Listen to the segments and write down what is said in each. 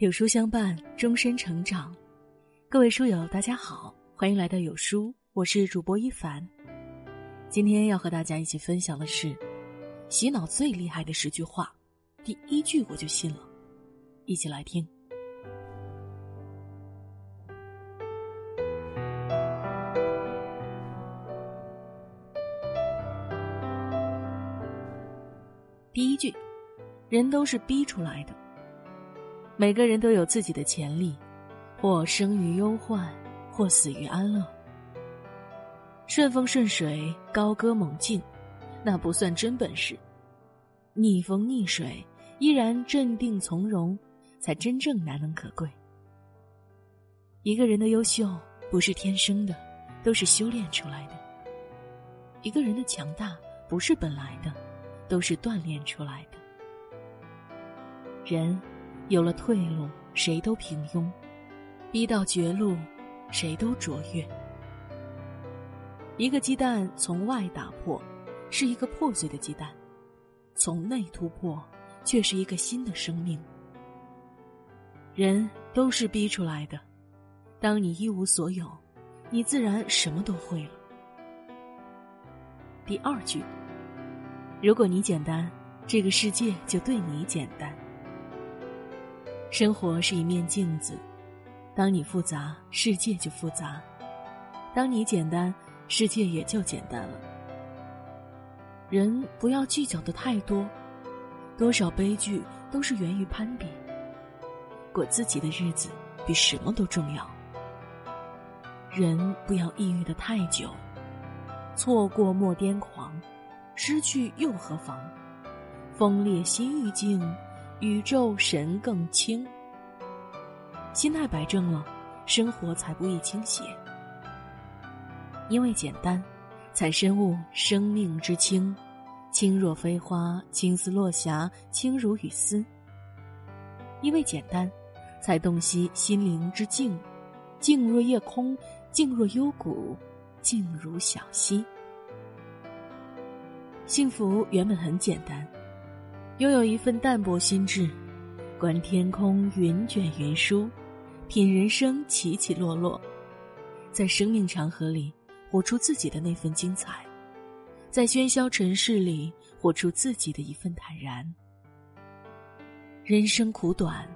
有书相伴，终身成长。各位书友，大家好，欢迎来到有书，我是主播一凡。今天要和大家一起分享的是洗脑最厉害的十句话，第一句我就信了，一起来听。第一句，人都是逼出来的。每个人都有自己的潜力，或生于忧患，或死于安乐。顺风顺水、高歌猛进，那不算真本事；逆风逆水，依然镇定从容，才真正难能可贵。一个人的优秀不是天生的，都是修炼出来的；一个人的强大不是本来的，都是锻炼出来的。人。有了退路，谁都平庸；逼到绝路，谁都卓越。一个鸡蛋从外打破，是一个破碎的鸡蛋；从内突破，却是一个新的生命。人都是逼出来的。当你一无所有，你自然什么都会了。第二句：如果你简单，这个世界就对你简单。生活是一面镜子，当你复杂，世界就复杂；当你简单，世界也就简单了。人不要计较的太多，多少悲剧都是源于攀比。过自己的日子比什么都重要。人不要抑郁的太久，错过莫癫狂，失去又何妨？风烈心愈静。宇宙神更轻，心态摆正了，生活才不易倾斜。因为简单，才深悟生命之轻，轻若飞花，青丝落霞，轻如雨丝。因为简单，才洞悉心灵之静，静若夜空，静若幽谷，静如小溪。幸福原本很简单。拥有一份淡泊心智，观天空云卷云舒，品人生起起落落，在生命长河里活出自己的那份精彩，在喧嚣尘世里活出自己的一份坦然。人生苦短，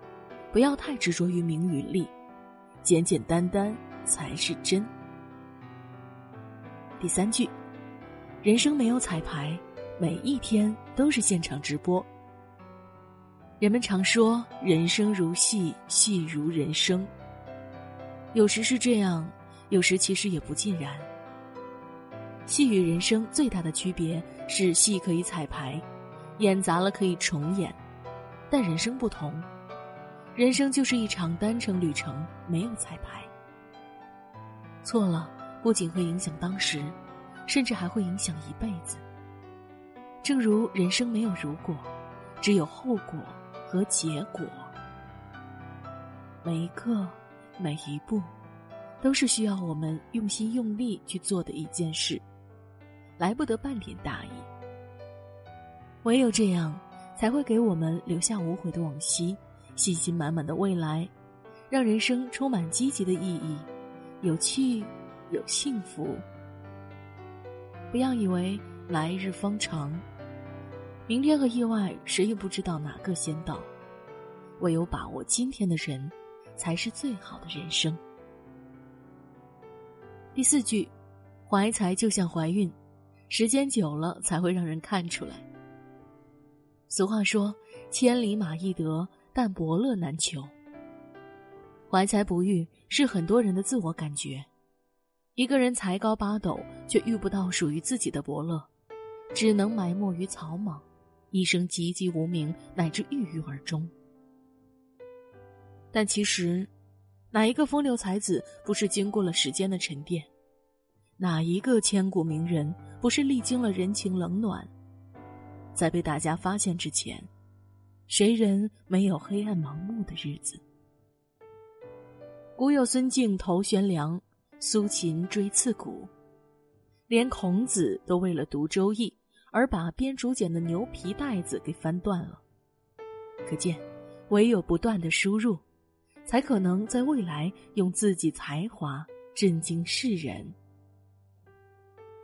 不要太执着于名与利，简简单单才是真。第三句，人生没有彩排，每一天都是现场直播。人们常说“人生如戏，戏如人生”。有时是这样，有时其实也不尽然。戏与人生最大的区别是，戏可以彩排，演砸了可以重演，但人生不同，人生就是一场单程旅程，没有彩排。错了，不仅会影响当时，甚至还会影响一辈子。正如人生没有如果，只有后果。和结果，每一刻，每一步，都是需要我们用心用力去做的一件事，来不得半点大意。唯有这样，才会给我们留下无悔的往昔，信心满满的未来，让人生充满积极的意义，有趣，有幸福。不要以为来日方长。明天和意外，谁也不知道哪个先到。唯有把握今天的人，才是最好的人生。第四句，怀才就像怀孕，时间久了才会让人看出来。俗话说：“千里马易得，但伯乐难求。”怀才不遇是很多人的自我感觉。一个人才高八斗，却遇不到属于自己的伯乐，只能埋没于草莽。一生籍籍无名，乃至郁郁而终。但其实，哪一个风流才子不是经过了时间的沉淀？哪一个千古名人不是历经了人情冷暖？在被大家发现之前，谁人没有黑暗盲目的日子？古有孙敬头悬梁，苏秦锥刺股，连孔子都为了读《周易》。而把编竹简的牛皮带子给翻断了。可见，唯有不断的输入，才可能在未来用自己才华震惊世人。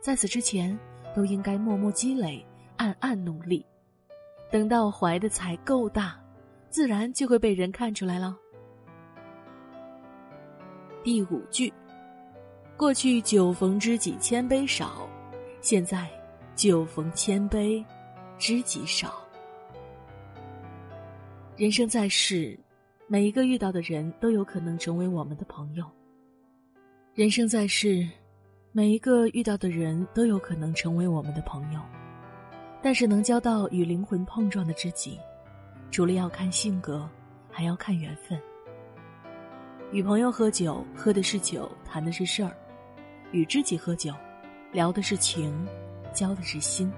在此之前，都应该默默积累，暗暗努力，等到怀的财够大，自然就会被人看出来了。第五句，过去酒逢知己千杯少，现在酒逢千杯，知己少。人生在世，每一个遇到的人都有可能成为我们的朋友。人生在世。每一个遇到的人都有可能成为我们的朋友，但是能交到与灵魂碰撞的知己，除了要看性格，还要看缘分。与朋友喝酒，喝的是酒，谈的是事儿；与知己喝酒，聊的是情，交的是心。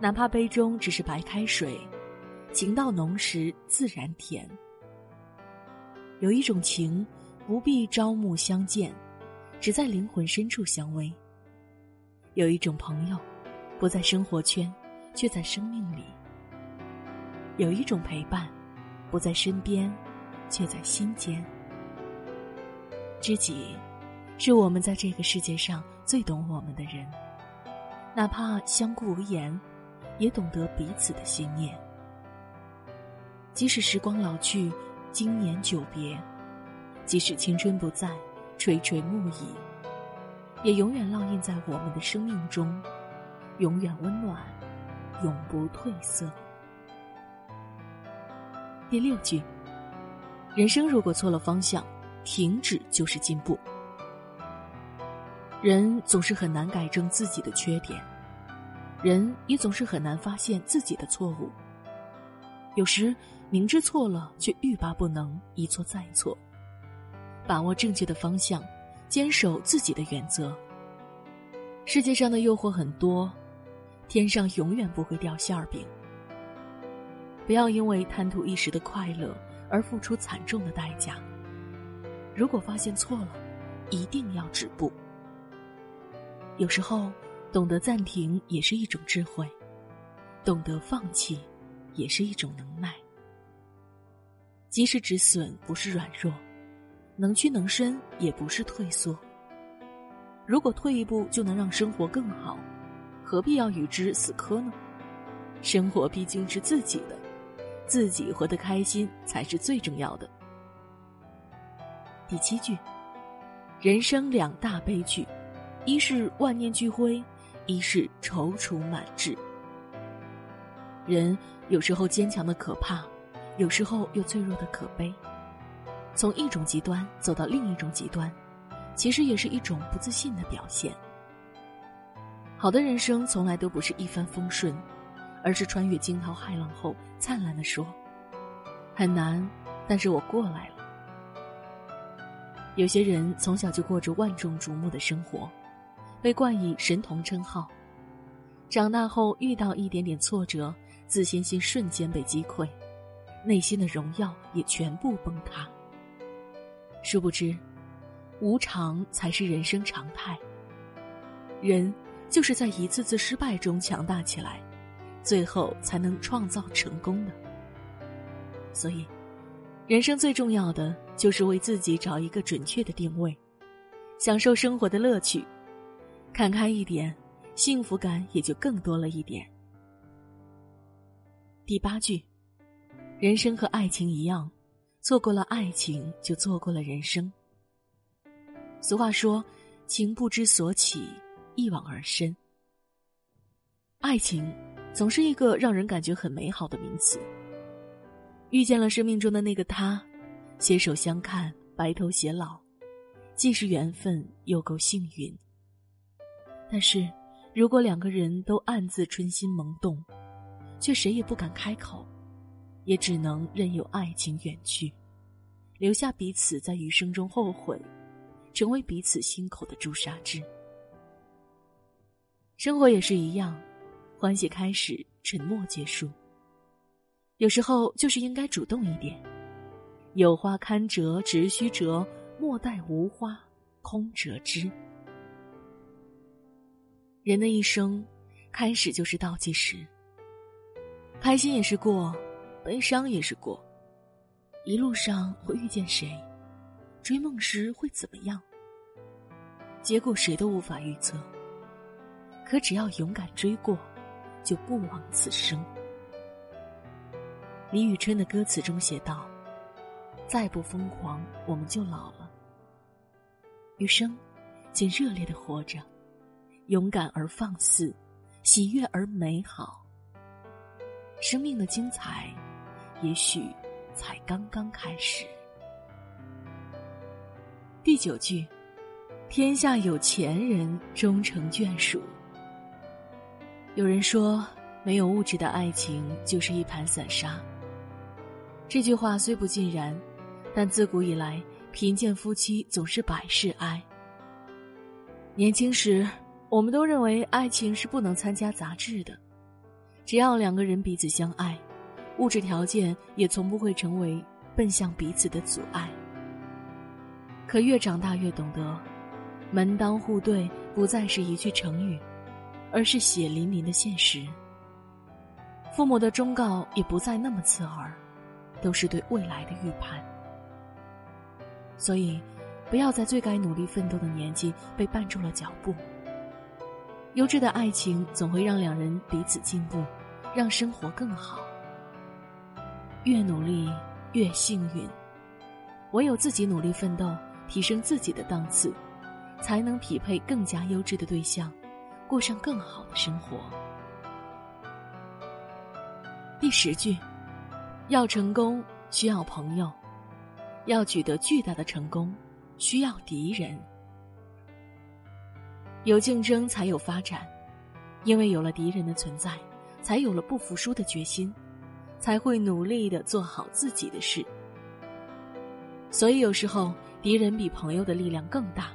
哪怕杯中只是白开水，情到浓时自然甜。有一种情，不必朝暮相见。只在灵魂深处相偎。有一种朋友，不在生活圈，却在生命里；有一种陪伴，不在身边，却在心间。知己，是我们在这个世界上最懂我们的人，哪怕相顾无言，也懂得彼此的心念。即使时光老去，经年久别；即使青春不在。垂垂暮矣，也永远烙印在我们的生命中，永远温暖，永不褪色。第六句，人生如果错了方向，停止就是进步。人总是很难改正自己的缺点，人也总是很难发现自己的错误。有时明知错了，却欲罢不能，一错再错。把握正确的方向，坚守自己的原则。世界上的诱惑很多，天上永远不会掉馅儿饼。不要因为贪图一时的快乐而付出惨重的代价。如果发现错了，一定要止步。有时候，懂得暂停也是一种智慧，懂得放弃也是一种能耐。及时止损不是软弱。能屈能伸也不是退缩。如果退一步就能让生活更好，何必要与之死磕呢？生活毕竟是自己的，自己活得开心才是最重要的。第七句，人生两大悲剧，一是万念俱灰，一是踌躇满志。人有时候坚强的可怕，有时候又脆弱的可悲。从一种极端走到另一种极端，其实也是一种不自信的表现。好的人生从来都不是一帆风顺，而是穿越惊涛骇浪后灿烂的说：“很难，但是我过来了。”有些人从小就过着万众瞩目的生活，被冠以神童称号，长大后遇到一点点挫折，自信心瞬间被击溃，内心的荣耀也全部崩塌。殊不知，无常才是人生常态。人就是在一次次失败中强大起来，最后才能创造成功的。所以，人生最重要的就是为自己找一个准确的定位，享受生活的乐趣，看开一点，幸福感也就更多了一点。第八句，人生和爱情一样。错过了爱情，就错过了人生。俗话说：“情不知所起，一往而深。”爱情总是一个让人感觉很美好的名词。遇见了生命中的那个他，携手相看，白头偕老，既是缘分，又够幸运。但是，如果两个人都暗自春心萌动，却谁也不敢开口。也只能任由爱情远去，留下彼此在余生中后悔，成为彼此心口的朱砂痣。生活也是一样，欢喜开始，沉默结束。有时候就是应该主动一点，有花堪折直须折，莫待无花空折枝。人的一生，开始就是倒计时，开心也是过。悲伤也是过，一路上会遇见谁，追梦时会怎么样，结果谁都无法预测。可只要勇敢追过，就不枉此生。李宇春的歌词中写道：“再不疯狂，我们就老了。余生，请热烈的活着，勇敢而放肆，喜悦而美好。生命的精彩，也许才刚刚开始。”第九句：“天下有钱人终成眷属。”有人说，没有物质的爱情就是一盘散沙。这句话虽不尽然，但自古以来，贫贱夫妻总是百事哀。年轻时，我们都认为爱情是不能参加杂志的，只要两个人彼此相爱，物质条件也从不会成为奔向彼此的阻碍。可越长大越懂得，门当户对不再是一句成语，而是血淋淋的现实。父母的忠告也不再那么刺耳。都是对未来的预判，所以，不要在最该努力奋斗的年纪被绊住了脚步。优质的爱情总会让两人彼此进步，让生活更好。越努力越幸运，唯有自己努力奋斗，提升自己的档次，才能匹配更加优质的对象，过上更好的生活。第十句。要成功需要朋友，要取得巨大的成功需要敌人。有竞争才有发展，因为有了敌人的存在，才有了不服输的决心，才会努力的做好自己的事。所以有时候敌人比朋友的力量更大。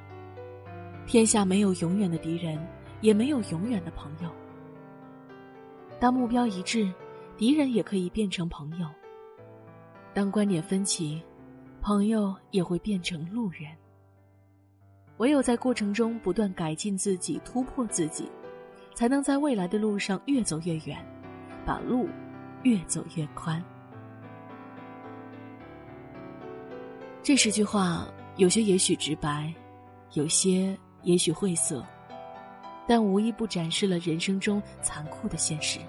天下没有永远的敌人，也没有永远的朋友。当目标一致。敌人也可以变成朋友。当观点分歧，朋友也会变成路人。唯有在过程中不断改进自己、突破自己，才能在未来的路上越走越远，把路越走越宽。这十句话，有些也许直白，有些也许晦涩，但无一不展示了人生中残酷的现实。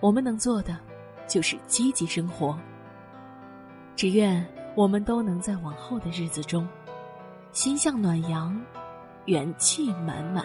我们能做的，就是积极生活。只愿我们都能在往后的日子中，心向暖阳，元气满满。